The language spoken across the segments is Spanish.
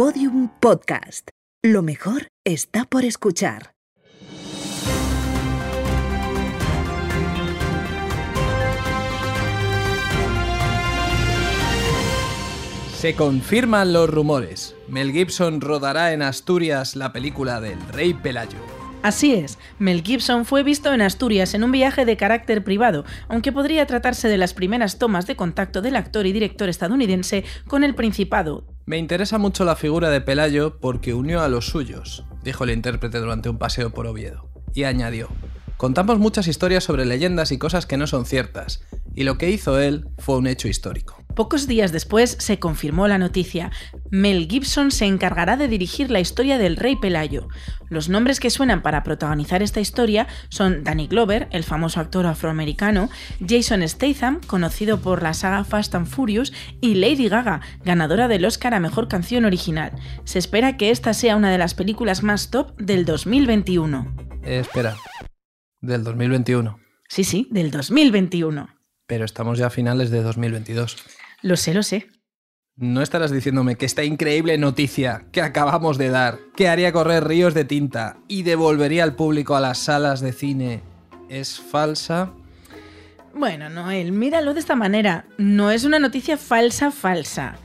Podium Podcast. Lo mejor está por escuchar. Se confirman los rumores. Mel Gibson rodará en Asturias la película del Rey Pelayo. Así es, Mel Gibson fue visto en Asturias en un viaje de carácter privado, aunque podría tratarse de las primeras tomas de contacto del actor y director estadounidense con el Principado. Me interesa mucho la figura de Pelayo porque unió a los suyos, dijo el intérprete durante un paseo por Oviedo, y añadió, contamos muchas historias sobre leyendas y cosas que no son ciertas, y lo que hizo él fue un hecho histórico. Pocos días después se confirmó la noticia. Mel Gibson se encargará de dirigir la historia del rey Pelayo. Los nombres que suenan para protagonizar esta historia son Danny Glover, el famoso actor afroamericano, Jason Statham, conocido por la saga Fast and Furious, y Lady Gaga, ganadora del Oscar a Mejor Canción Original. Se espera que esta sea una de las películas más top del 2021. Eh, espera, del 2021. Sí, sí, del 2021. Pero estamos ya a finales de 2022. Lo sé, lo sé. No estarás diciéndome que esta increíble noticia que acabamos de dar, que haría correr ríos de tinta y devolvería al público a las salas de cine, es falsa. Bueno, Noel, míralo de esta manera. No es una noticia falsa falsa.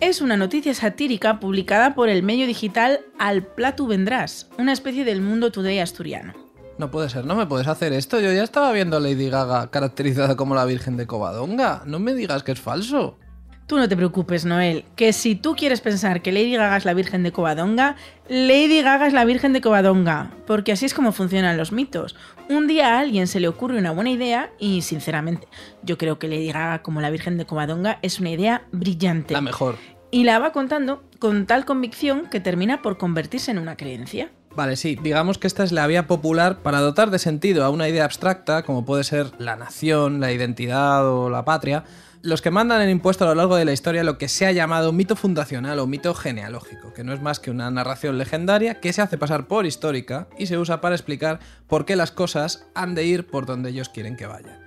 Es una noticia satírica publicada por el medio digital Al Platu Vendrás, una especie del mundo today asturiano. No puede ser, no me puedes hacer esto. Yo ya estaba viendo a Lady Gaga caracterizada como la Virgen de Covadonga. No me digas que es falso. Tú no te preocupes, Noel, que si tú quieres pensar que Lady Gaga es la Virgen de Covadonga, Lady Gaga es la Virgen de Covadonga, porque así es como funcionan los mitos. Un día a alguien se le ocurre una buena idea y, sinceramente, yo creo que Lady Gaga como la Virgen de Covadonga es una idea brillante. La mejor. Y la va contando con tal convicción que termina por convertirse en una creencia. Vale, sí, digamos que esta es la vía popular para dotar de sentido a una idea abstracta, como puede ser la nación, la identidad o la patria, los que mandan el impuesto a lo largo de la historia lo que se ha llamado mito fundacional o mito genealógico, que no es más que una narración legendaria que se hace pasar por histórica y se usa para explicar por qué las cosas han de ir por donde ellos quieren que vayan.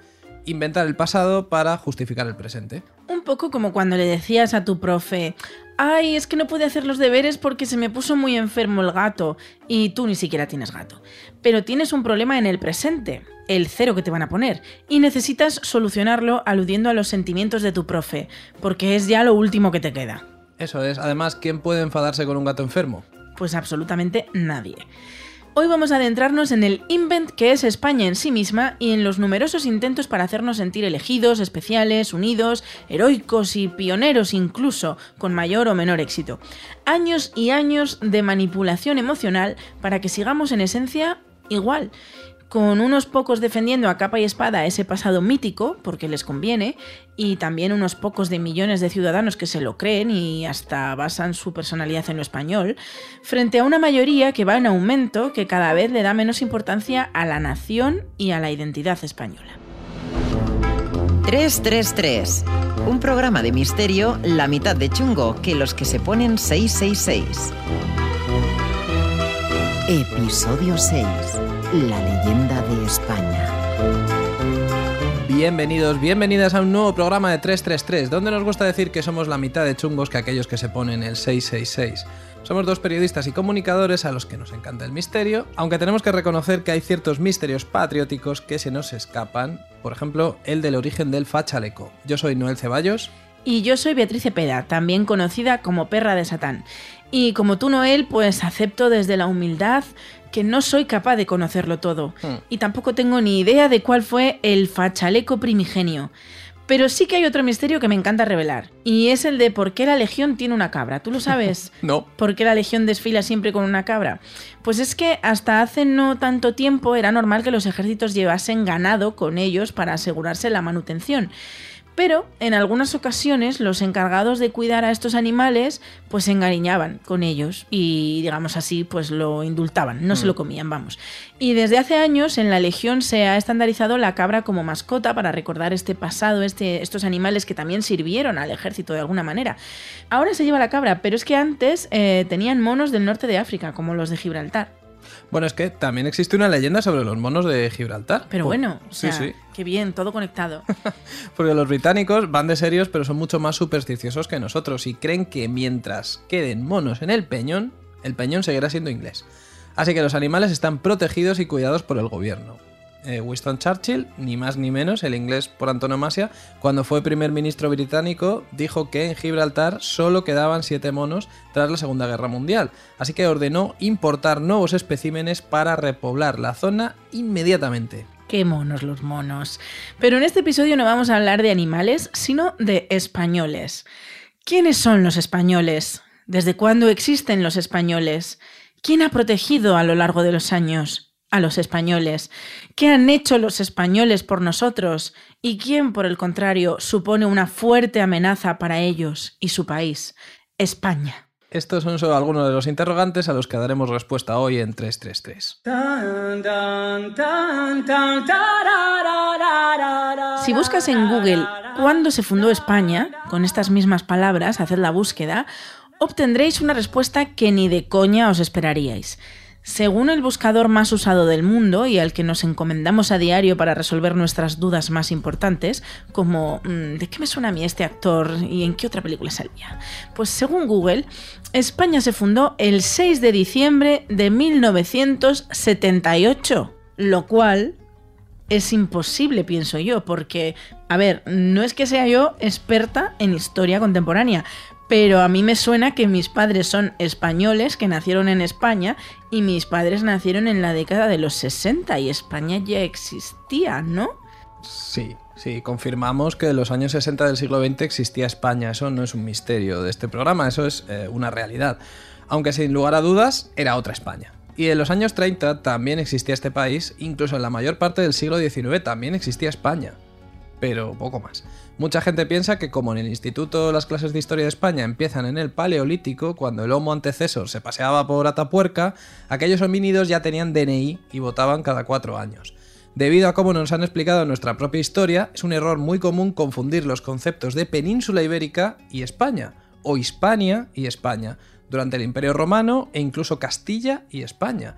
Inventar el pasado para justificar el presente. Un poco como cuando le decías a tu profe, ay, es que no pude hacer los deberes porque se me puso muy enfermo el gato, y tú ni siquiera tienes gato. Pero tienes un problema en el presente, el cero que te van a poner, y necesitas solucionarlo aludiendo a los sentimientos de tu profe, porque es ya lo último que te queda. Eso es, además, ¿quién puede enfadarse con un gato enfermo? Pues absolutamente nadie. Hoy vamos a adentrarnos en el invent que es España en sí misma y en los numerosos intentos para hacernos sentir elegidos, especiales, unidos, heroicos y pioneros incluso, con mayor o menor éxito. Años y años de manipulación emocional para que sigamos en esencia igual con unos pocos defendiendo a capa y espada ese pasado mítico, porque les conviene, y también unos pocos de millones de ciudadanos que se lo creen y hasta basan su personalidad en lo español, frente a una mayoría que va en aumento, que cada vez le da menos importancia a la nación y a la identidad española. 333. Un programa de misterio, la mitad de chungo que los que se ponen 666. Episodio 6. La leyenda de España. Bienvenidos, bienvenidas a un nuevo programa de 333, donde nos gusta decir que somos la mitad de chungos que aquellos que se ponen el 666. Somos dos periodistas y comunicadores a los que nos encanta el misterio, aunque tenemos que reconocer que hay ciertos misterios patrióticos que se nos escapan, por ejemplo, el del origen del fachaleco. Yo soy Noel Ceballos. Y yo soy Beatriz Cepeda, también conocida como Perra de Satán. Y como tú, Noel, pues acepto desde la humildad que no soy capaz de conocerlo todo. Hmm. Y tampoco tengo ni idea de cuál fue el fachaleco primigenio. Pero sí que hay otro misterio que me encanta revelar. Y es el de por qué la Legión tiene una cabra. ¿Tú lo sabes? No. ¿Por qué la Legión desfila siempre con una cabra? Pues es que hasta hace no tanto tiempo era normal que los ejércitos llevasen ganado con ellos para asegurarse la manutención. Pero en algunas ocasiones los encargados de cuidar a estos animales pues se encariñaban con ellos y digamos así pues lo indultaban, no se lo comían, vamos. Y desde hace años en la Legión se ha estandarizado la cabra como mascota para recordar este pasado, este, estos animales que también sirvieron al ejército de alguna manera. Ahora se lleva la cabra, pero es que antes eh, tenían monos del norte de África, como los de Gibraltar. Bueno, es que también existe una leyenda sobre los monos de Gibraltar. Pero Por- bueno, o sí, sí. qué bien, todo conectado. Porque los británicos van de serios, pero son mucho más supersticiosos que nosotros y creen que mientras queden monos en el peñón, el peñón seguirá siendo inglés. Así que los animales están protegidos y cuidados por el gobierno. Eh, Winston Churchill, ni más ni menos, el inglés por antonomasia, cuando fue primer ministro británico, dijo que en Gibraltar solo quedaban siete monos tras la Segunda Guerra Mundial, así que ordenó importar nuevos especímenes para repoblar la zona inmediatamente. Qué monos los monos. Pero en este episodio no vamos a hablar de animales, sino de españoles. ¿Quiénes son los españoles? ¿Desde cuándo existen los españoles? ¿Quién ha protegido a lo largo de los años a los españoles? ¿Qué han hecho los españoles por nosotros? ¿Y quién, por el contrario, supone una fuerte amenaza para ellos y su país? España. Estos son solo algunos de los interrogantes a los que daremos respuesta hoy en 333. Si buscas en Google cuándo se fundó España, con estas mismas palabras, haced la búsqueda, obtendréis una respuesta que ni de coña os esperaríais. Según el buscador más usado del mundo y al que nos encomendamos a diario para resolver nuestras dudas más importantes, como mm, ¿de qué me suena a mí este actor y en qué otra película salía? Pues según Google, España se fundó el 6 de diciembre de 1978, lo cual es imposible, pienso yo, porque, a ver, no es que sea yo experta en historia contemporánea, pero a mí me suena que mis padres son españoles que nacieron en España y mis padres nacieron en la década de los 60 y España ya existía, ¿no? Sí, sí, confirmamos que en los años 60 del siglo XX existía España. Eso no es un misterio de este programa, eso es eh, una realidad. Aunque sin lugar a dudas era otra España. Y en los años 30 también existía este país, incluso en la mayor parte del siglo XIX también existía España. Pero poco más. Mucha gente piensa que como en el instituto las clases de historia de España empiezan en el Paleolítico, cuando el Homo antecesor se paseaba por Atapuerca, aquellos homínidos ya tenían DNI y votaban cada cuatro años. Debido a cómo nos han explicado nuestra propia historia, es un error muy común confundir los conceptos de península ibérica y España, o Hispania y España, durante el Imperio Romano e incluso Castilla y España.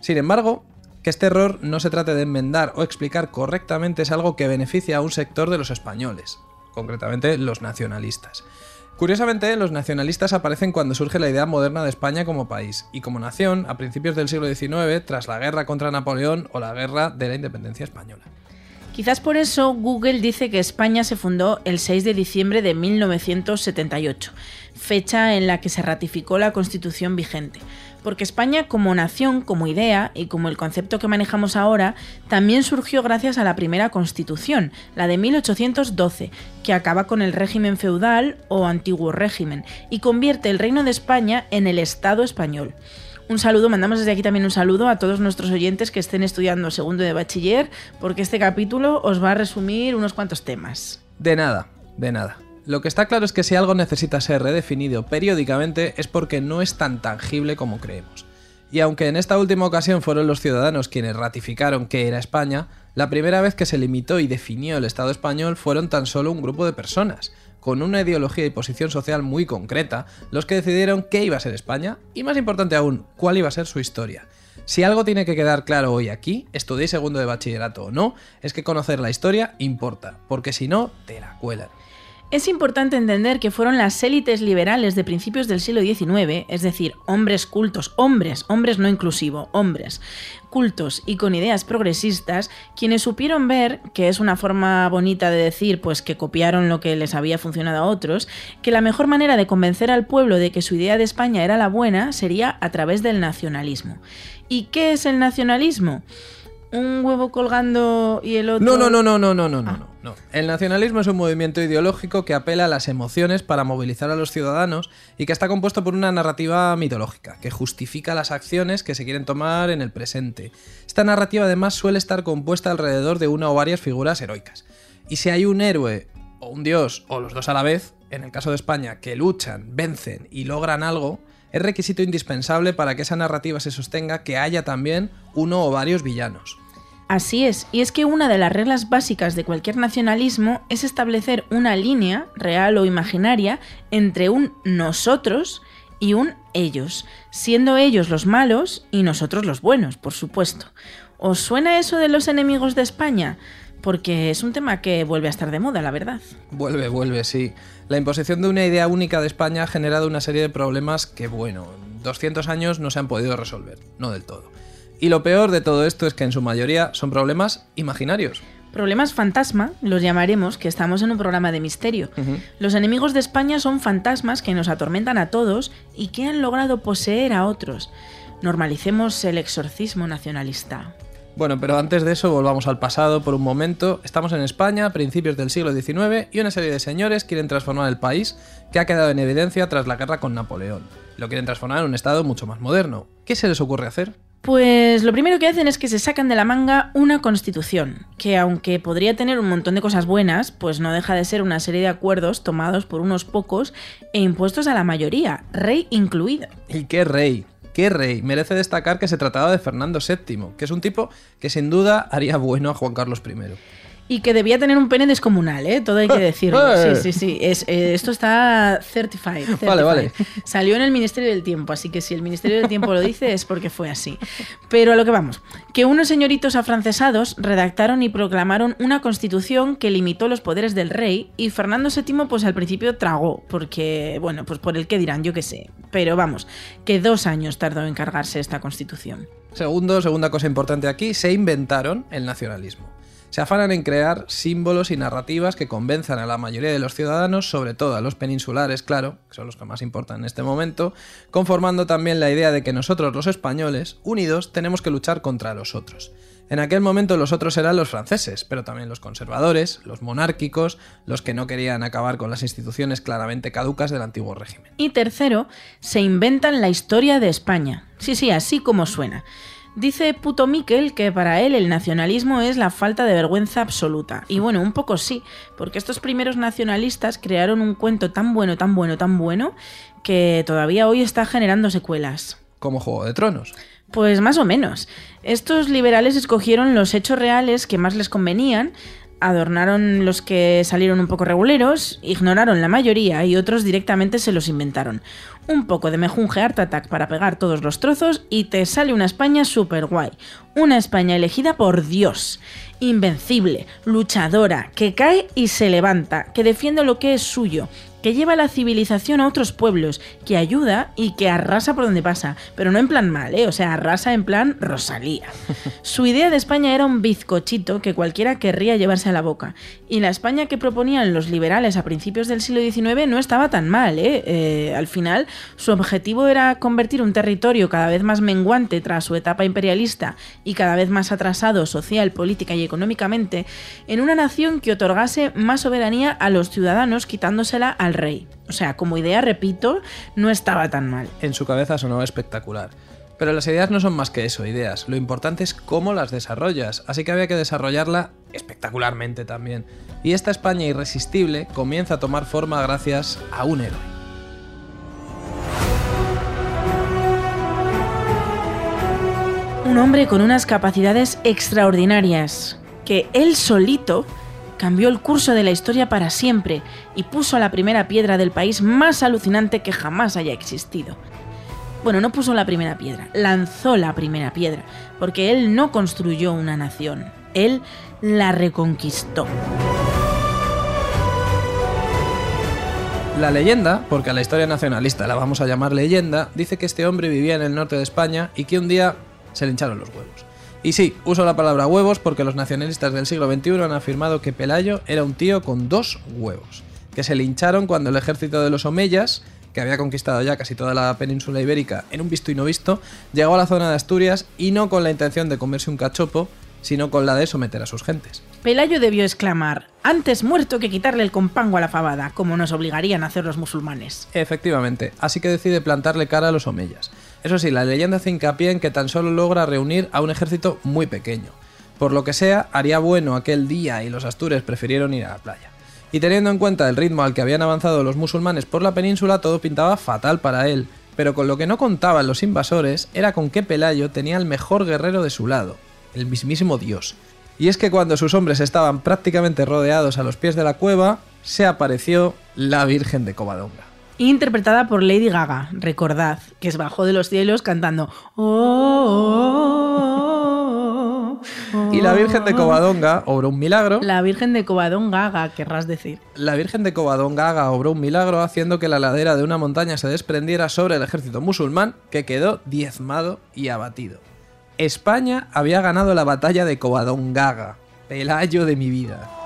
Sin embargo, que este error no se trate de enmendar o explicar correctamente es algo que beneficia a un sector de los españoles, concretamente los nacionalistas. Curiosamente, los nacionalistas aparecen cuando surge la idea moderna de España como país y como nación a principios del siglo XIX tras la guerra contra Napoleón o la guerra de la independencia española. Quizás por eso Google dice que España se fundó el 6 de diciembre de 1978, fecha en la que se ratificó la Constitución vigente. Porque España como nación, como idea y como el concepto que manejamos ahora, también surgió gracias a la primera Constitución, la de 1812, que acaba con el régimen feudal o antiguo régimen y convierte el Reino de España en el Estado español. Un saludo, mandamos desde aquí también un saludo a todos nuestros oyentes que estén estudiando segundo de bachiller, porque este capítulo os va a resumir unos cuantos temas. De nada, de nada. Lo que está claro es que si algo necesita ser redefinido periódicamente es porque no es tan tangible como creemos. Y aunque en esta última ocasión fueron los ciudadanos quienes ratificaron que era España, la primera vez que se limitó y definió el Estado español fueron tan solo un grupo de personas, con una ideología y posición social muy concreta, los que decidieron qué iba a ser España y más importante aún, cuál iba a ser su historia. Si algo tiene que quedar claro hoy aquí, estudiéis segundo de bachillerato o no, es que conocer la historia importa, porque si no, te la cuelan. Es importante entender que fueron las élites liberales de principios del siglo XIX, es decir, hombres cultos, hombres, hombres no inclusivo, hombres, cultos y con ideas progresistas, quienes supieron ver, que es una forma bonita de decir, pues que copiaron lo que les había funcionado a otros, que la mejor manera de convencer al pueblo de que su idea de España era la buena sería a través del nacionalismo. ¿Y qué es el nacionalismo? ¿Un huevo colgando y el otro...? No, no, no, no, no, no, no, Ah. no, no. El nacionalismo es un movimiento ideológico que apela a las emociones para movilizar a los ciudadanos y que está compuesto por una narrativa mitológica que justifica las acciones que se quieren tomar en el presente. Esta narrativa además suele estar compuesta alrededor de una o varias figuras heroicas. Y si hay un héroe o un dios o los dos a la vez, en el caso de España, que luchan, vencen y logran algo, es requisito indispensable para que esa narrativa se sostenga que haya también uno o varios villanos. Así es, y es que una de las reglas básicas de cualquier nacionalismo es establecer una línea, real o imaginaria, entre un nosotros y un ellos, siendo ellos los malos y nosotros los buenos, por supuesto. ¿Os suena eso de los enemigos de España? Porque es un tema que vuelve a estar de moda, la verdad. Vuelve, vuelve, sí. La imposición de una idea única de España ha generado una serie de problemas que, bueno, en 200 años no se han podido resolver, no del todo. Y lo peor de todo esto es que en su mayoría son problemas imaginarios. Problemas fantasma, los llamaremos, que estamos en un programa de misterio. Los enemigos de España son fantasmas que nos atormentan a todos y que han logrado poseer a otros. Normalicemos el exorcismo nacionalista. Bueno, pero antes de eso volvamos al pasado por un momento. Estamos en España, principios del siglo XIX, y una serie de señores quieren transformar el país que ha quedado en evidencia tras la guerra con Napoleón. Lo quieren transformar en un estado mucho más moderno. ¿Qué se les ocurre hacer? Pues lo primero que hacen es que se sacan de la manga una constitución, que aunque podría tener un montón de cosas buenas, pues no deja de ser una serie de acuerdos tomados por unos pocos e impuestos a la mayoría, rey incluido. ¿Y qué rey? ¿Qué rey? Merece destacar que se trataba de Fernando VII, que es un tipo que sin duda haría bueno a Juan Carlos I y que debía tener un pene descomunal, ¿eh? Todo hay que decirlo. Eh. Sí, sí, sí. Es, eh, esto está certified, certified. Vale, vale. Salió en el Ministerio del Tiempo, así que si el Ministerio del Tiempo lo dice es porque fue así. Pero a lo que vamos, que unos señoritos afrancesados redactaron y proclamaron una constitución que limitó los poderes del rey y Fernando VII pues al principio tragó, porque, bueno, pues por el que dirán, yo qué sé. Pero vamos, que dos años tardó en cargarse esta constitución. Segundo, segunda cosa importante aquí, se inventaron el nacionalismo se afanan en crear símbolos y narrativas que convenzan a la mayoría de los ciudadanos, sobre todo a los peninsulares, claro, que son los que más importan en este momento, conformando también la idea de que nosotros los españoles, unidos, tenemos que luchar contra los otros. En aquel momento los otros eran los franceses, pero también los conservadores, los monárquicos, los que no querían acabar con las instituciones claramente caducas del antiguo régimen. Y tercero, se inventan la historia de España. Sí, sí, así como suena. Dice Puto Miquel que para él el nacionalismo es la falta de vergüenza absoluta. Y bueno, un poco sí, porque estos primeros nacionalistas crearon un cuento tan bueno, tan bueno, tan bueno, que todavía hoy está generando secuelas. Como Juego de Tronos. Pues más o menos. Estos liberales escogieron los hechos reales que más les convenían, adornaron los que salieron un poco reguleros, ignoraron la mayoría y otros directamente se los inventaron un poco de mejunje Art Attack para pegar todos los trozos y te sale una España super guay. Una España elegida por Dios. Invencible, luchadora, que cae y se levanta, que defiende lo que es suyo, que lleva la civilización a otros pueblos, que ayuda y que arrasa por donde pasa, pero no en plan mal, ¿eh? o sea, arrasa en plan Rosalía. Su idea de España era un bizcochito que cualquiera querría llevarse a la boca, y la España que proponían los liberales a principios del siglo XIX no estaba tan mal, ¿eh? eh al final, su objetivo era convertir un territorio cada vez más menguante tras su etapa imperialista y cada vez más atrasado social, política y económicamente, en una nación que otorgase más soberanía a los ciudadanos quitándosela a rey. O sea, como idea, repito, no estaba tan mal. En su cabeza sonaba espectacular. Pero las ideas no son más que eso, ideas. Lo importante es cómo las desarrollas, así que había que desarrollarla espectacularmente también. Y esta España irresistible comienza a tomar forma gracias a un héroe. Un hombre con unas capacidades extraordinarias, que él solito cambió el curso de la historia para siempre y puso la primera piedra del país más alucinante que jamás haya existido. Bueno, no puso la primera piedra, lanzó la primera piedra, porque él no construyó una nación, él la reconquistó. La leyenda, porque a la historia nacionalista la vamos a llamar leyenda, dice que este hombre vivía en el norte de España y que un día se le hincharon los huevos. Y sí, uso la palabra huevos porque los nacionalistas del siglo XXI han afirmado que Pelayo era un tío con dos huevos, que se lincharon cuando el ejército de los Omeyas, que había conquistado ya casi toda la península ibérica en un visto y no visto, llegó a la zona de Asturias y no con la intención de comerse un cachopo, sino con la de someter a sus gentes. Pelayo debió exclamar, antes muerto que quitarle el compango a la fabada, como nos obligarían a hacer los musulmanes. Efectivamente, así que decide plantarle cara a los omeyas. Eso sí, la leyenda hace hincapié en que tan solo logra reunir a un ejército muy pequeño. Por lo que sea, haría bueno aquel día y los astures prefirieron ir a la playa. Y teniendo en cuenta el ritmo al que habían avanzado los musulmanes por la península, todo pintaba fatal para él. Pero con lo que no contaban los invasores era con que Pelayo tenía el mejor guerrero de su lado, el mismísimo Dios. Y es que cuando sus hombres estaban prácticamente rodeados a los pies de la cueva, se apareció la Virgen de Covadonga. Interpretada por Lady Gaga, recordad, que es bajó de los cielos cantando "Oh, oh, oh, Y la Virgen de oh". Covadonga obró un milagro. La Virgen de Covadonga, querrás decir. La Virgen de Covadonga obró un milagro haciendo que la ladera de una montaña se desprendiera sobre el ejército musulmán que quedó diezmado y abatido. España había ganado la batalla de Covadonga, Pelayo de mi vida.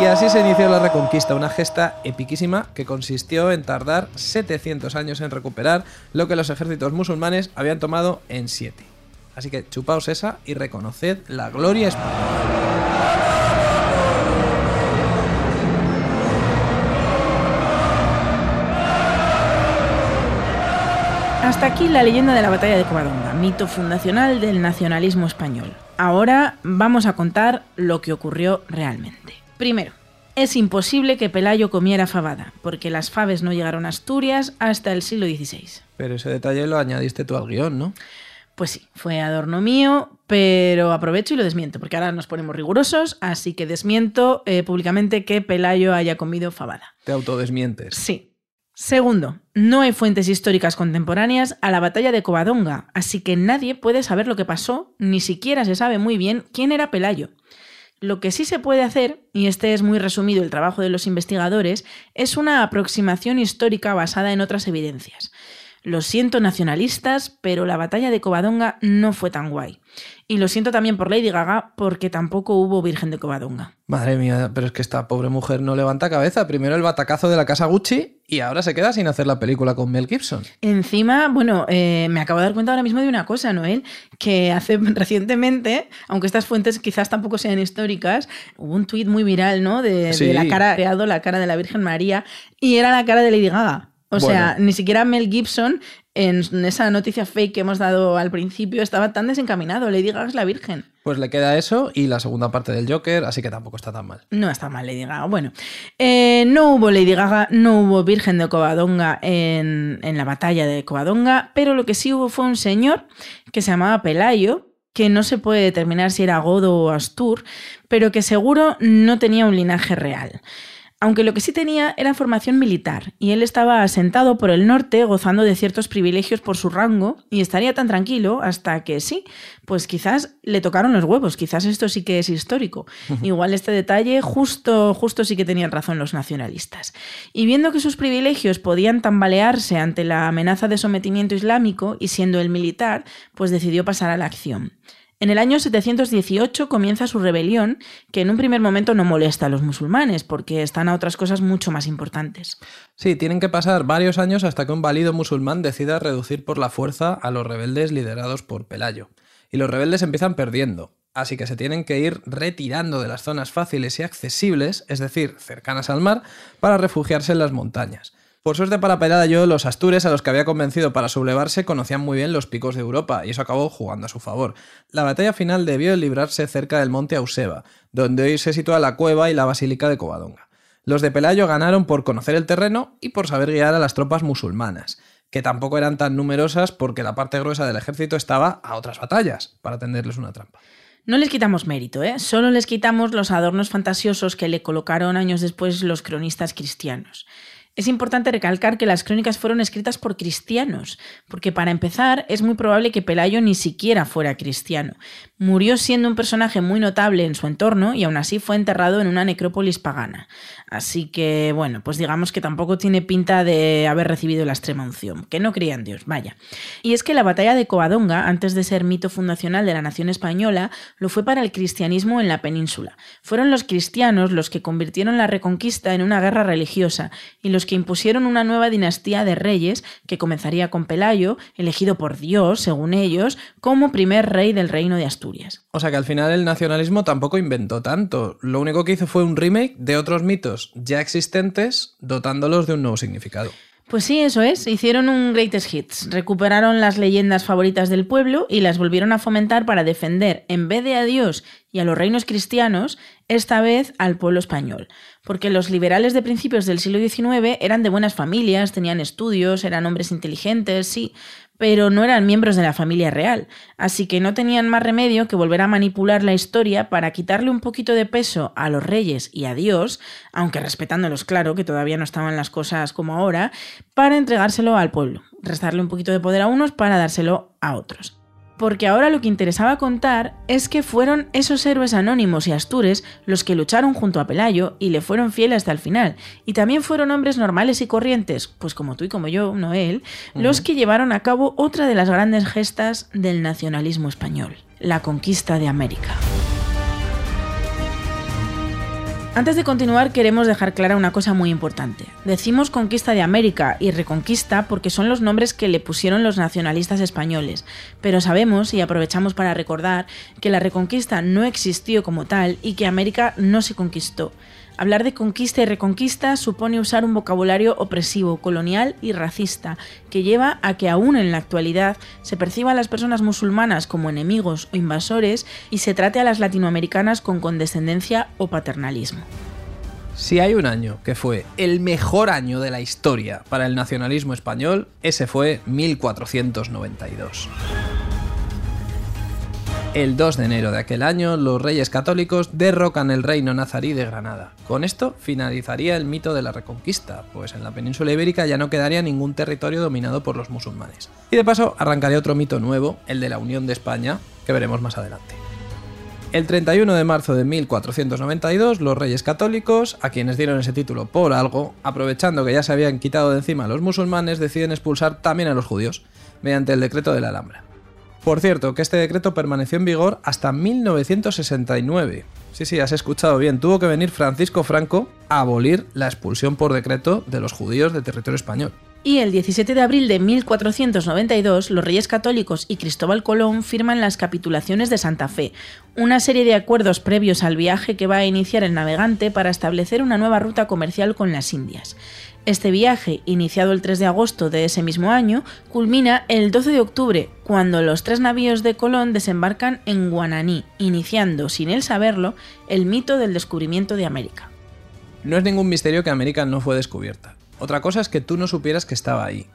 Y así se inició la reconquista, una gesta epiquísima que consistió en tardar 700 años en recuperar lo que los ejércitos musulmanes habían tomado en 7. Así que chupaos esa y reconoced la gloria española. Hasta aquí la leyenda de la batalla de Covadonga, mito fundacional del nacionalismo español. Ahora vamos a contar lo que ocurrió realmente. Primero, es imposible que Pelayo comiera fabada, porque las faves no llegaron a Asturias hasta el siglo XVI. Pero ese detalle lo añadiste tú al guion, ¿no? Pues sí, fue adorno mío, pero aprovecho y lo desmiento, porque ahora nos ponemos rigurosos, así que desmiento eh, públicamente que Pelayo haya comido fabada. Te autodesmientes. Sí. Segundo, no hay fuentes históricas contemporáneas a la batalla de Covadonga, así que nadie puede saber lo que pasó, ni siquiera se sabe muy bien quién era Pelayo. Lo que sí se puede hacer, y este es muy resumido el trabajo de los investigadores, es una aproximación histórica basada en otras evidencias. Lo siento nacionalistas, pero la batalla de Covadonga no fue tan guay. Y lo siento también por Lady Gaga, porque tampoco hubo Virgen de Covadonga. Madre mía, pero es que esta pobre mujer no levanta cabeza. Primero el batacazo de la casa Gucci y ahora se queda sin hacer la película con Mel Gibson. Encima, bueno, eh, me acabo de dar cuenta ahora mismo de una cosa, Noel, que hace recientemente, aunque estas fuentes quizás tampoco sean históricas, hubo un tuit muy viral, ¿no? De, Sí. de la cara, creado la cara de la Virgen María, y era la cara de Lady Gaga. O sea, ni siquiera Mel Gibson, en esa noticia fake que hemos dado al principio, estaba tan desencaminado. Lady Gaga es la Virgen. Pues le queda eso y la segunda parte del Joker, así que tampoco está tan mal. No está mal Lady Gaga. Bueno, eh, no hubo Lady Gaga, no hubo Virgen de Covadonga en, en la batalla de Covadonga, pero lo que sí hubo fue un señor que se llamaba Pelayo, que no se puede determinar si era godo o astur, pero que seguro no tenía un linaje real. Aunque lo que sí tenía era formación militar, y él estaba asentado por el norte gozando de ciertos privilegios por su rango, y estaría tan tranquilo hasta que sí, pues quizás le tocaron los huevos, quizás esto sí que es histórico. Igual este detalle justo, justo sí que tenían razón los nacionalistas. Y viendo que sus privilegios podían tambalearse ante la amenaza de sometimiento islámico, y siendo el militar, pues decidió pasar a la acción. En el año 718 comienza su rebelión, que en un primer momento no molesta a los musulmanes, porque están a otras cosas mucho más importantes. Sí, tienen que pasar varios años hasta que un válido musulmán decida reducir por la fuerza a los rebeldes liderados por Pelayo. Y los rebeldes empiezan perdiendo, así que se tienen que ir retirando de las zonas fáciles y accesibles, es decir, cercanas al mar, para refugiarse en las montañas. Por suerte para Pelayo, los astures a los que había convencido para sublevarse conocían muy bien los picos de Europa, y eso acabó jugando a su favor. La batalla final debió librarse cerca del monte Auseba, donde hoy se sitúa la cueva y la basílica de Covadonga. Los de Pelayo ganaron por conocer el terreno y por saber guiar a las tropas musulmanas, que tampoco eran tan numerosas porque la parte gruesa del ejército estaba a otras batallas, para tenderles una trampa. No les quitamos mérito, ¿eh? solo les quitamos los adornos fantasiosos que le colocaron años después los cronistas cristianos. Es importante recalcar que las crónicas fueron escritas por cristianos, porque para empezar es muy probable que Pelayo ni siquiera fuera cristiano. Murió siendo un personaje muy notable en su entorno y aún así fue enterrado en una necrópolis pagana. Así que, bueno, pues digamos que tampoco tiene pinta de haber recibido la extrema unción, que no creía en Dios, vaya. Y es que la batalla de Covadonga, antes de ser mito fundacional de la nación española, lo fue para el cristianismo en la península. Fueron los cristianos los que convirtieron la reconquista en una guerra religiosa y los que impusieron una nueva dinastía de reyes que comenzaría con Pelayo, elegido por Dios, según ellos, como primer rey del reino de Asturias. O sea que al final el nacionalismo tampoco inventó tanto, lo único que hizo fue un remake de otros mitos ya existentes, dotándolos de un nuevo significado. Pues sí, eso es. Hicieron un greatest hits. Recuperaron las leyendas favoritas del pueblo y las volvieron a fomentar para defender, en vez de a Dios y a los reinos cristianos, esta vez al pueblo español, porque los liberales de principios del siglo XIX eran de buenas familias, tenían estudios, eran hombres inteligentes, sí, pero no eran miembros de la familia real, así que no tenían más remedio que volver a manipular la historia para quitarle un poquito de peso a los reyes y a Dios, aunque respetándolos claro, que todavía no estaban las cosas como ahora, para entregárselo al pueblo, restarle un poquito de poder a unos para dárselo a otros porque ahora lo que interesaba contar es que fueron esos héroes anónimos y astures los que lucharon junto a Pelayo y le fueron fieles hasta el final, y también fueron hombres normales y corrientes, pues como tú y como yo, no él, los que llevaron a cabo otra de las grandes gestas del nacionalismo español, la conquista de América. Antes de continuar queremos dejar clara una cosa muy importante. Decimos conquista de América y reconquista porque son los nombres que le pusieron los nacionalistas españoles, pero sabemos y aprovechamos para recordar que la reconquista no existió como tal y que América no se conquistó. Hablar de conquista y reconquista supone usar un vocabulario opresivo, colonial y racista, que lleva a que aún en la actualidad se perciba a las personas musulmanas como enemigos o invasores y se trate a las latinoamericanas con condescendencia o paternalismo. Si hay un año que fue el mejor año de la historia para el nacionalismo español, ese fue 1492. El 2 de enero de aquel año, los reyes católicos derrocan el reino nazarí de Granada. Con esto finalizaría el mito de la reconquista, pues en la península ibérica ya no quedaría ningún territorio dominado por los musulmanes. Y de paso arrancaría otro mito nuevo, el de la Unión de España, que veremos más adelante. El 31 de marzo de 1492, los reyes católicos, a quienes dieron ese título por algo, aprovechando que ya se habían quitado de encima a los musulmanes, deciden expulsar también a los judíos, mediante el decreto de la Alhambra. Por cierto, que este decreto permaneció en vigor hasta 1969. Sí, sí, has escuchado bien. Tuvo que venir Francisco Franco a abolir la expulsión por decreto de los judíos del territorio español. Y el 17 de abril de 1492, los Reyes Católicos y Cristóbal Colón firman las capitulaciones de Santa Fe, una serie de acuerdos previos al viaje que va a iniciar el navegante para establecer una nueva ruta comercial con las Indias. Este viaje, iniciado el 3 de agosto de ese mismo año, culmina el 12 de octubre, cuando los tres navíos de Colón desembarcan en Guananí, iniciando, sin él saberlo, el mito del descubrimiento de América. No es ningún misterio que América no fue descubierta. Otra cosa es que tú no supieras que estaba ahí.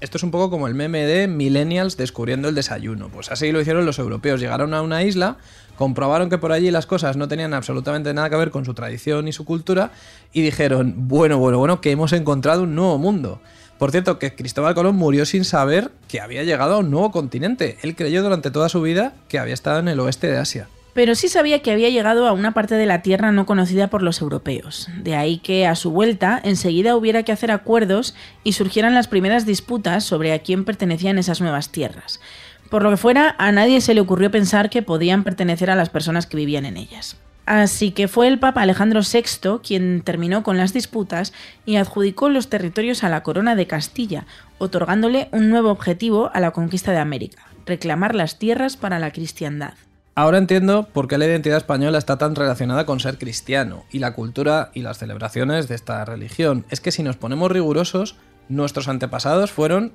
Esto es un poco como el meme de Millennials descubriendo el desayuno. Pues así lo hicieron los europeos. Llegaron a una isla, comprobaron que por allí las cosas no tenían absolutamente nada que ver con su tradición y su cultura y dijeron, bueno, bueno, bueno, que hemos encontrado un nuevo mundo. Por cierto, que Cristóbal Colón murió sin saber que había llegado a un nuevo continente. Él creyó durante toda su vida que había estado en el oeste de Asia. Pero sí sabía que había llegado a una parte de la Tierra no conocida por los europeos. De ahí que a su vuelta enseguida hubiera que hacer acuerdos y surgieran las primeras disputas sobre a quién pertenecían esas nuevas tierras. Por lo que fuera, a nadie se le ocurrió pensar que podían pertenecer a las personas que vivían en ellas. Así que fue el Papa Alejandro VI quien terminó con las disputas y adjudicó los territorios a la corona de Castilla, otorgándole un nuevo objetivo a la conquista de América, reclamar las tierras para la cristiandad. Ahora entiendo por qué la identidad española está tan relacionada con ser cristiano y la cultura y las celebraciones de esta religión. Es que si nos ponemos rigurosos, nuestros antepasados fueron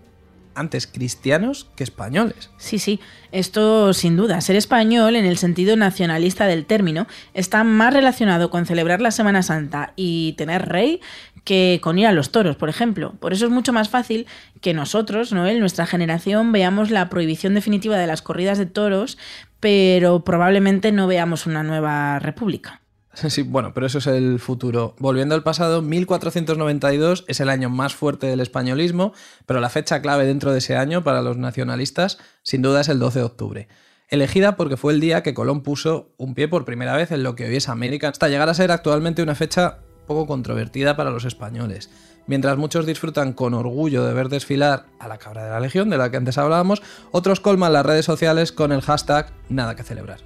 antes cristianos que españoles. Sí, sí, esto sin duda. Ser español, en el sentido nacionalista del término, está más relacionado con celebrar la Semana Santa y tener rey que con ir a los toros, por ejemplo. Por eso es mucho más fácil que nosotros, Noel, nuestra generación, veamos la prohibición definitiva de las corridas de toros, pero probablemente no veamos una nueva república. Sí, bueno, pero eso es el futuro. Volviendo al pasado, 1492 es el año más fuerte del españolismo, pero la fecha clave dentro de ese año para los nacionalistas sin duda es el 12 de octubre. Elegida porque fue el día que Colón puso un pie por primera vez en lo que hoy es América, hasta llegar a ser actualmente una fecha poco controvertida para los españoles. Mientras muchos disfrutan con orgullo de ver desfilar a la cabra de la Legión, de la que antes hablábamos, otros colman las redes sociales con el hashtag nada que celebrar.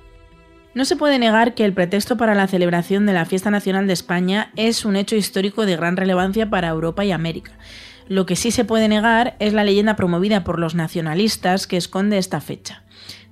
No se puede negar que el pretexto para la celebración de la Fiesta Nacional de España es un hecho histórico de gran relevancia para Europa y América. Lo que sí se puede negar es la leyenda promovida por los nacionalistas que esconde esta fecha.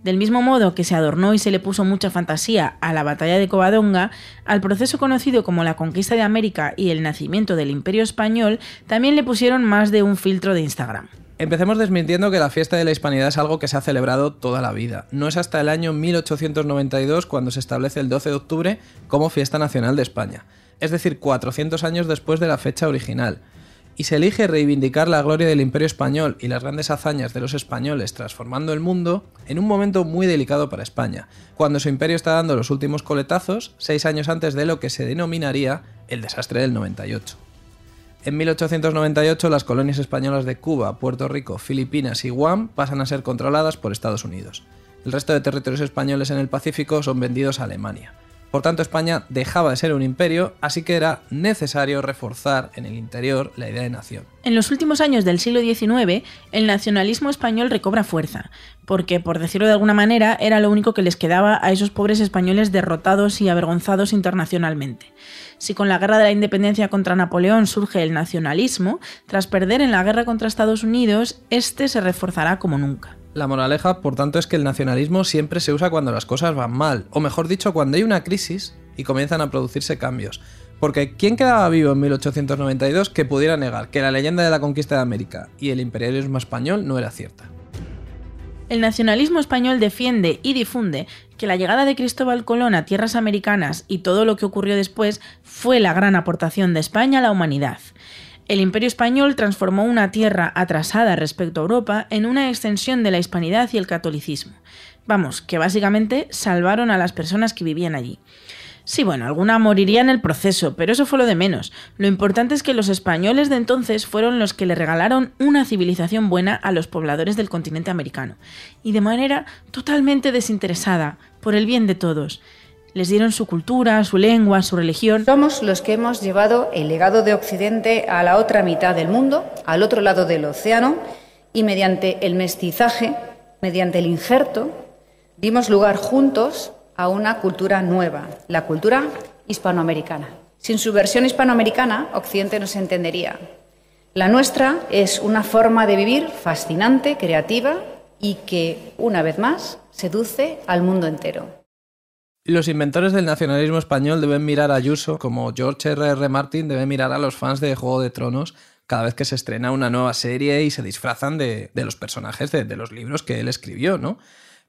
Del mismo modo que se adornó y se le puso mucha fantasía a la batalla de Covadonga, al proceso conocido como la conquista de América y el nacimiento del Imperio Español, también le pusieron más de un filtro de Instagram. Empecemos desmintiendo que la fiesta de la hispanidad es algo que se ha celebrado toda la vida. No es hasta el año 1892 cuando se establece el 12 de octubre como fiesta nacional de España, es decir, 400 años después de la fecha original. Y se elige reivindicar la gloria del imperio español y las grandes hazañas de los españoles transformando el mundo en un momento muy delicado para España, cuando su imperio está dando los últimos coletazos, seis años antes de lo que se denominaría el desastre del 98. En 1898 las colonias españolas de Cuba, Puerto Rico, Filipinas y Guam pasan a ser controladas por Estados Unidos. El resto de territorios españoles en el Pacífico son vendidos a Alemania. Por tanto, España dejaba de ser un imperio, así que era necesario reforzar en el interior la idea de nación. En los últimos años del siglo XIX, el nacionalismo español recobra fuerza, porque, por decirlo de alguna manera, era lo único que les quedaba a esos pobres españoles derrotados y avergonzados internacionalmente. Si con la guerra de la independencia contra Napoleón surge el nacionalismo, tras perder en la guerra contra Estados Unidos, este se reforzará como nunca. La moraleja, por tanto, es que el nacionalismo siempre se usa cuando las cosas van mal, o mejor dicho, cuando hay una crisis y comienzan a producirse cambios. Porque ¿quién quedaba vivo en 1892 que pudiera negar que la leyenda de la conquista de América y el imperialismo español no era cierta? El nacionalismo español defiende y difunde que la llegada de Cristóbal Colón a tierras americanas y todo lo que ocurrió después fue la gran aportación de España a la humanidad. El imperio español transformó una tierra atrasada respecto a Europa en una extensión de la hispanidad y el catolicismo. Vamos, que básicamente salvaron a las personas que vivían allí. Sí, bueno, alguna moriría en el proceso, pero eso fue lo de menos. Lo importante es que los españoles de entonces fueron los que le regalaron una civilización buena a los pobladores del continente americano, y de manera totalmente desinteresada, por el bien de todos les dieron su cultura, su lengua, su religión. Somos los que hemos llevado el legado de Occidente a la otra mitad del mundo, al otro lado del océano, y mediante el mestizaje, mediante el injerto, dimos lugar juntos a una cultura nueva, la cultura hispanoamericana. Sin su versión hispanoamericana, Occidente no se entendería. La nuestra es una forma de vivir fascinante, creativa y que, una vez más, seduce al mundo entero. Los inventores del nacionalismo español deben mirar a Ayuso como George R. R. Martin debe mirar a los fans de Juego de Tronos cada vez que se estrena una nueva serie y se disfrazan de, los personajes de, los libros que él escribió, ¿no?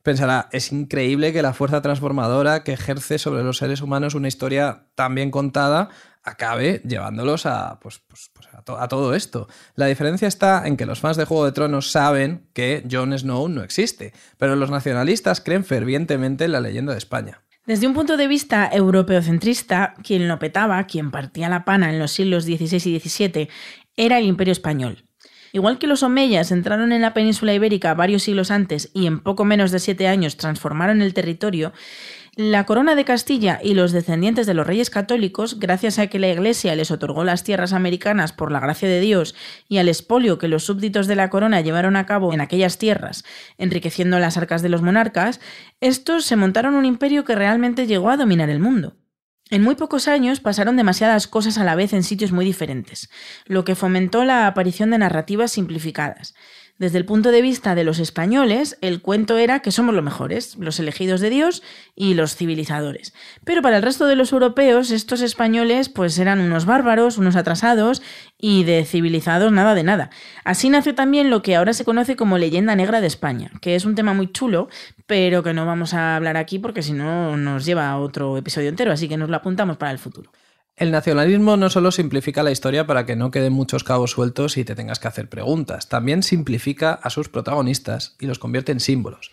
Pensará, es increíble que la fuerza transformadora que ejerce sobre los seres humanos una historia tan bien contada acabe llevándolos a, pues, pues, pues a, todo esto. La diferencia está en que los fans de Juego de Tronos saben que Jon Snow no existe, pero los nacionalistas creen fervientemente en la leyenda de España. Desde un punto de vista europeocentrista, quien lo petaba, quien partía la pana en los siglos XVI y XVII, era el Imperio Español. Igual que los omeyas entraron en la península ibérica varios siglos antes y en poco menos de siete años transformaron el territorio, la corona de Castilla y los descendientes de los reyes católicos, gracias a que la Iglesia les otorgó las tierras americanas por la gracia de Dios y al espolio que los súbditos de la corona llevaron a cabo en aquellas tierras, enriqueciendo las arcas de los monarcas, estos se montaron un imperio que realmente llegó a dominar el mundo. En muy pocos años pasaron demasiadas cosas a la vez en sitios muy diferentes, lo que fomentó la aparición de narrativas simplificadas. Desde el punto de vista de los españoles, el cuento era que somos los mejores, los elegidos de Dios y los civilizadores. Pero para el resto de los europeos, estos españoles pues eran unos bárbaros, unos atrasados y de civilizados nada de nada. Así nació también lo que ahora se conoce como leyenda negra de España, que es un tema muy chulo, pero que no vamos a hablar aquí porque si no nos lleva a otro episodio entero, así que nos lo apuntamos para el futuro. El nacionalismo no solo simplifica la historia para que no queden muchos cabos sueltos y te tengas que hacer preguntas, también simplifica a sus protagonistas y los convierte en símbolos.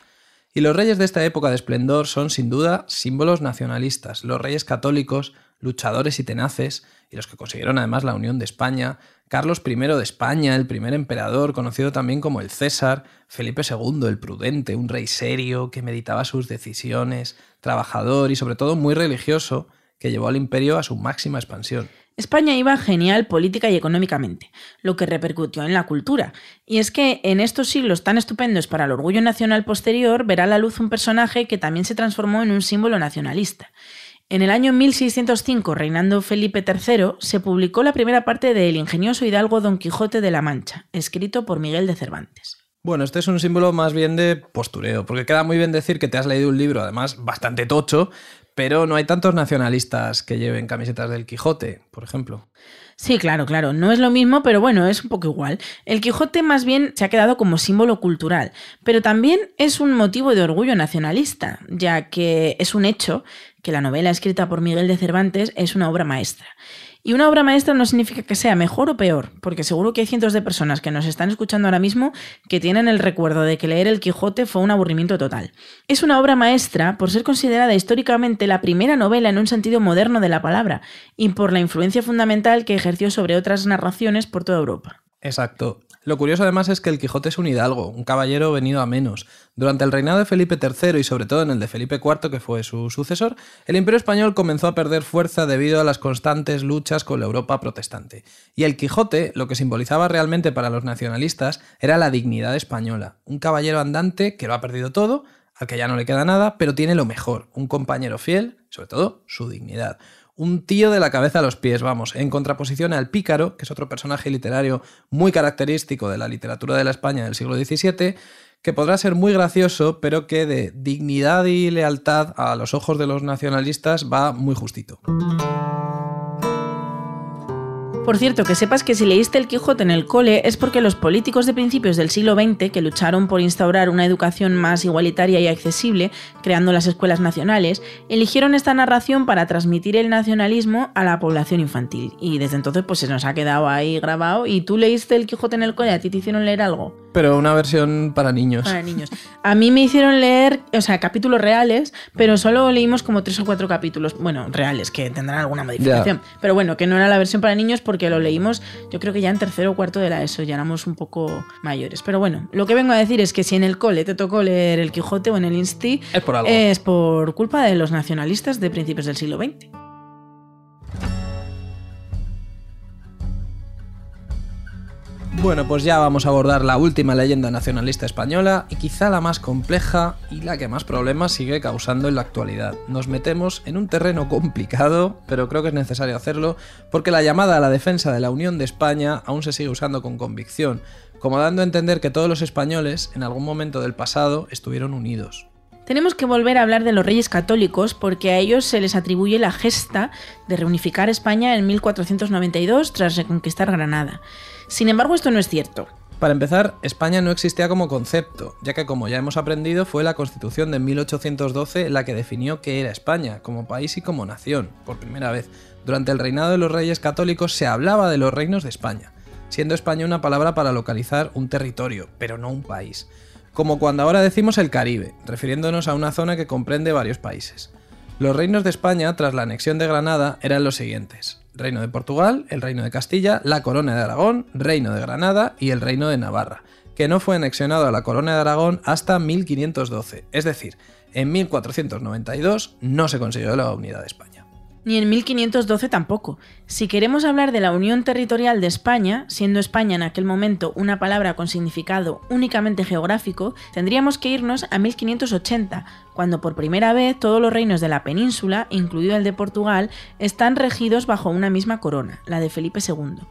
Y los reyes de esta época de esplendor son sin duda símbolos nacionalistas, los reyes católicos, luchadores y tenaces, y los que consiguieron además la unión de España, Carlos I de España, el primer emperador, conocido también como el César, Felipe II el prudente, un rey serio que meditaba sus decisiones, trabajador y sobre todo muy religioso, que llevó al imperio a su máxima expansión. España iba genial política y económicamente, lo que repercutió en la cultura. Y es que en estos siglos tan estupendos para el orgullo nacional posterior verá la luz un personaje que también se transformó en un símbolo nacionalista. En el año 1605, reinando Felipe III, se publicó la primera parte de El ingenioso hidalgo Don Quijote de la Mancha, escrito por Miguel de Cervantes. Bueno, este es un símbolo más bien de postureo, porque queda muy bien decir que te has leído un libro, además bastante tocho, pero no hay tantos nacionalistas que lleven camisetas del Quijote, por ejemplo. Sí, claro, claro. No es lo mismo, pero bueno, es un poco igual. El Quijote más bien se ha quedado como símbolo cultural, pero también es un motivo de orgullo nacionalista, ya que es un hecho que la novela escrita por Miguel de Cervantes es una obra maestra. Y una obra maestra no significa que sea mejor o peor, porque seguro que hay cientos de personas que nos están escuchando ahora mismo que tienen el recuerdo de que leer El Quijote fue un aburrimiento total. Es una obra maestra por ser considerada históricamente la primera novela en un sentido moderno de la palabra y por la influencia fundamental que ejerció sobre otras narraciones por toda Europa. Exacto. Lo curioso además es que el Quijote es un hidalgo, un caballero venido a menos. Durante el reinado de Felipe III y sobre todo en el de Felipe IV, que fue su sucesor, el imperio español comenzó a perder fuerza debido a las constantes luchas con la Europa protestante. Y el Quijote, lo que simbolizaba realmente para los nacionalistas, era la dignidad española. Un caballero andante que lo ha perdido todo, al que ya no le queda nada, pero tiene lo mejor, un compañero fiel, sobre todo su dignidad un tío de la cabeza a los pies, vamos, en contraposición al pícaro, que es otro personaje literario muy característico de la literatura de la España del siglo XVII, que podrá ser muy gracioso, pero que de dignidad y lealtad a los ojos de los nacionalistas va muy justito. Por cierto, que sepas que si leíste El Quijote en el cole es porque los políticos de principios del siglo XX, que lucharon por instaurar una educación más igualitaria y accesible, creando las escuelas nacionales, eligieron esta narración para transmitir el nacionalismo a la población infantil. Y desde entonces pues se nos ha quedado ahí grabado. ¿Y tú leíste El Quijote en el cole? ¿A ti te hicieron leer algo? Pero una versión para niños. Para niños. A mí me hicieron leer, o sea, capítulos reales, pero solo leímos como tres o cuatro capítulos, bueno, reales, que tendrán alguna modificación. Pero bueno, que no era la versión para niños porque lo leímos, yo creo que ya en tercero o cuarto de la ESO, ya éramos un poco mayores. Pero bueno, lo que vengo a decir es que si en el cole te tocó leer El Quijote o en el Insti, Es por algo. es por culpa de los nacionalistas de principios del siglo XX. Bueno, pues ya vamos a abordar la última leyenda nacionalista española y quizá la más compleja y la que más problemas sigue causando en la actualidad. Nos metemos en un terreno complicado, pero creo que es necesario hacerlo porque la llamada a la defensa de la Unión de España aún se sigue usando con convicción, como dando a entender que todos los españoles en algún momento del pasado estuvieron unidos. Tenemos que volver a hablar de los reyes católicos porque a ellos se les atribuye la gesta de reunificar España en 1492 tras reconquistar Granada. Sin embargo, esto no es cierto. Para empezar, España no existía como concepto, ya que como ya hemos aprendido fue la Constitución de 1812 la que definió qué era España, como país y como nación, por primera vez. Durante el reinado de los reyes católicos se hablaba de los reinos de España, siendo España una palabra para localizar un territorio, pero no un país. Como cuando ahora decimos el Caribe, refiriéndonos a una zona que comprende varios países. Los reinos de España, tras la anexión de Granada, eran los siguientes. Reino de Portugal, el Reino de Castilla, la Corona de Aragón, Reino de Granada y el Reino de Navarra, que no fue anexionado a la Corona de Aragón hasta 1512, es decir, en 1492 no se consiguió la unidad de España. Ni en 1512 tampoco. Si queremos hablar de la unión territorial de España, siendo España en aquel momento una palabra con significado únicamente geográfico, tendríamos que irnos a 1580, cuando por primera vez todos los reinos de la península, incluido el de Portugal, están regidos bajo una misma corona, la de Felipe II.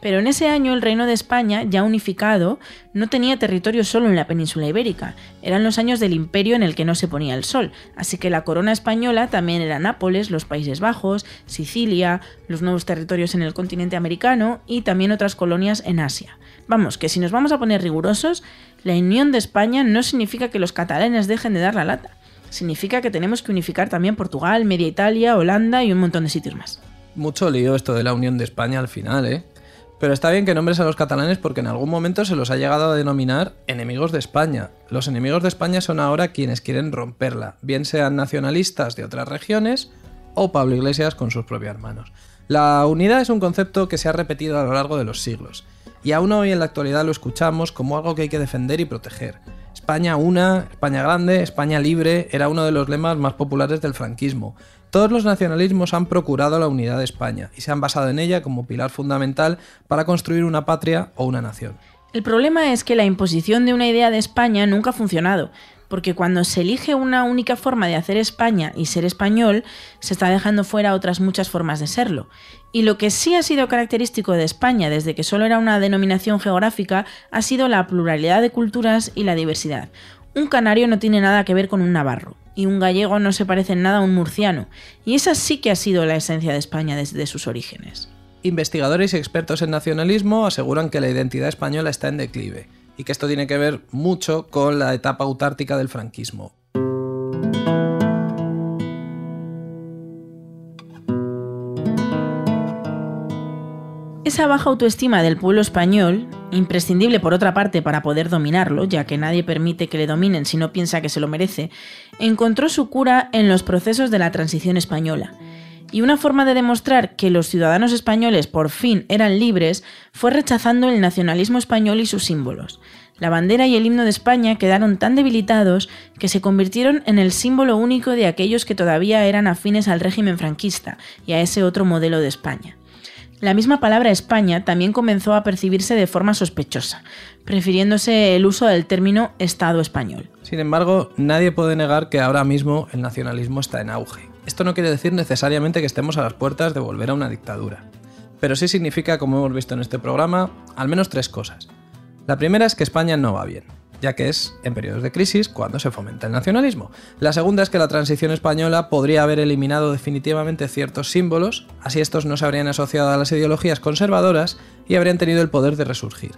Pero en ese año el reino de España, ya unificado, no tenía territorio solo en la península ibérica, eran los años del imperio en el que no se ponía el sol, así que la corona española también era Nápoles, los Países Bajos, Sicilia, los nuevos territorios en el continente americano y también otras colonias en Asia. Vamos, que si nos vamos a poner rigurosos, la unión de España no significa que los catalanes dejen de dar la lata, significa que tenemos que unificar también Portugal, Media Italia, Holanda y un montón de sitios más. Mucho lío esto de la Unión de España al final, ¿eh? Pero está bien que nombres a los catalanes porque en algún momento se los ha llegado a denominar enemigos de España. Los enemigos de España son ahora quienes quieren romperla, bien sean nacionalistas de otras regiones o Pablo Iglesias con sus propias manos. La unidad es un concepto que se ha repetido a lo largo de los siglos, y aún hoy en la actualidad lo escuchamos como algo que hay que defender y proteger. España una, España grande, España libre era uno de los lemas más populares del franquismo. Todos los nacionalismos han procurado la unidad de España y se han basado en ella como pilar fundamental para construir una patria o una nación. El problema es que la imposición de una idea de España nunca ha funcionado, porque cuando se elige una única forma de hacer España y ser español, se está dejando fuera otras muchas formas de serlo. Y lo que sí ha sido característico de España desde que solo era una denominación geográfica ha sido la pluralidad de culturas y la diversidad. Un canario no tiene nada que ver con un navarro, y un gallego no se parece en nada a un murciano, y esa sí que ha sido la esencia de España desde sus orígenes. investigadores y expertos en nacionalismo aseguran que la identidad española está en declive y que esto tiene que ver mucho con la etapa autártica del franquismo. Esa baja autoestima del pueblo español, imprescindible por otra parte para poder dominarlo, ya que nadie permite que le dominen si no piensa que se lo merece, encontró su cura en los procesos de la transición española. Y una forma de demostrar que los ciudadanos españoles por fin eran libres fue rechazando el nacionalismo español y sus símbolos. La bandera y el himno de España quedaron tan debilitados que se convirtieron en el símbolo único de aquellos que todavía eran afines al régimen franquista y a ese otro modelo de España. La misma palabra España también comenzó a percibirse de forma sospechosa, prefiriéndose el uso del término Estado español. Sin embargo, nadie puede negar que ahora mismo el nacionalismo está en auge. Esto no quiere decir necesariamente que estemos a las puertas de volver a una dictadura, pero sí significa, como hemos visto en este programa, al menos tres cosas. La primera es que España no va bien ya que es en periodos de crisis cuando se fomenta el nacionalismo. La segunda es que la transición española podría haber eliminado definitivamente ciertos símbolos, así estos no se habrían asociado a las ideologías conservadoras y habrían tenido el poder de resurgir.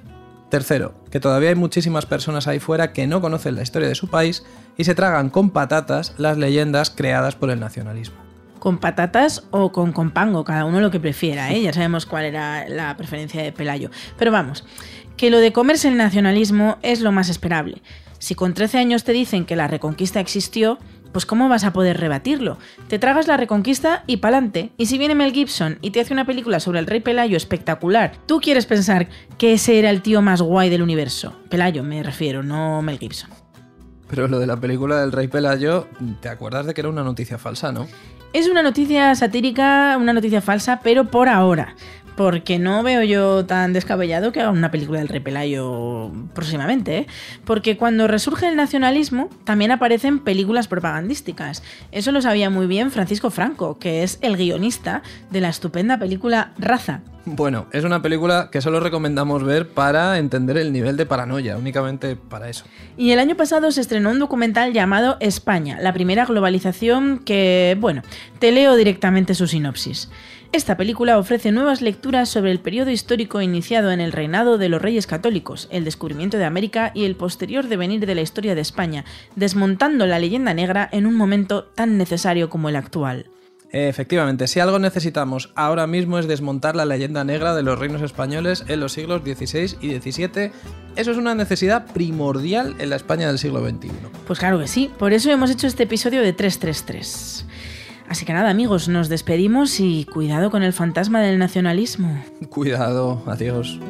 Tercero, que todavía hay muchísimas personas ahí fuera que no conocen la historia de su país y se tragan con patatas las leyendas creadas por el nacionalismo con patatas o con compango, cada uno lo que prefiera, ¿eh? ya sabemos cuál era la preferencia de Pelayo. Pero vamos, que lo de comerse el nacionalismo es lo más esperable. Si con 13 años te dicen que la reconquista existió, pues ¿cómo vas a poder rebatirlo? Te tragas la reconquista y pa'lante. Y si viene Mel Gibson y te hace una película sobre el rey Pelayo espectacular, tú quieres pensar que ese era el tío más guay del universo. Pelayo me refiero, no Mel Gibson. Pero lo de la película del rey Pelayo, ¿te acuerdas de que era una noticia falsa, no? Es una noticia satírica, una noticia falsa, pero por ahora porque no veo yo tan descabellado que haga una película del Repelayo próximamente, ¿eh? porque cuando resurge el nacionalismo también aparecen películas propagandísticas. Eso lo sabía muy bien Francisco Franco, que es el guionista de la estupenda película Raza. Bueno, es una película que solo recomendamos ver para entender el nivel de paranoia, únicamente para eso. Y el año pasado se estrenó un documental llamado España, la primera globalización que, bueno, te leo directamente su sinopsis. Esta película ofrece nuevas lecturas sobre el periodo histórico iniciado en el reinado de los reyes católicos, el descubrimiento de América y el posterior devenir de la historia de España, desmontando la leyenda negra en un momento tan necesario como el actual. Efectivamente, si algo necesitamos ahora mismo es desmontar la leyenda negra de los reinos españoles en los siglos XVI y XVII. Eso es una necesidad primordial en la España del siglo XXI. Pues claro que sí, por eso hemos hecho este episodio de 333. Así que nada, amigos, nos despedimos y cuidado con el fantasma del nacionalismo. Cuidado, adiós.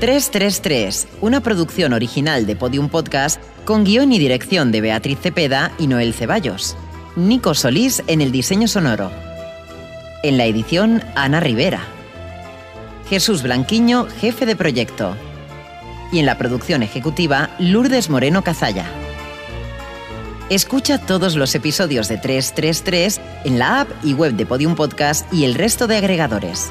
...333, una producción original de Podium Podcast... ...con guion y dirección de Beatriz Cepeda y Noel Ceballos. Nico Solís en el diseño sonoro. En la edición, Ana Rivera. Jesús Blanquiño, jefe de proyecto. Y en la producción ejecutiva, Lourdes Moreno Cazalla. Escucha todos los episodios de 333 en la app y web de Podium Podcast y el resto de agregadores.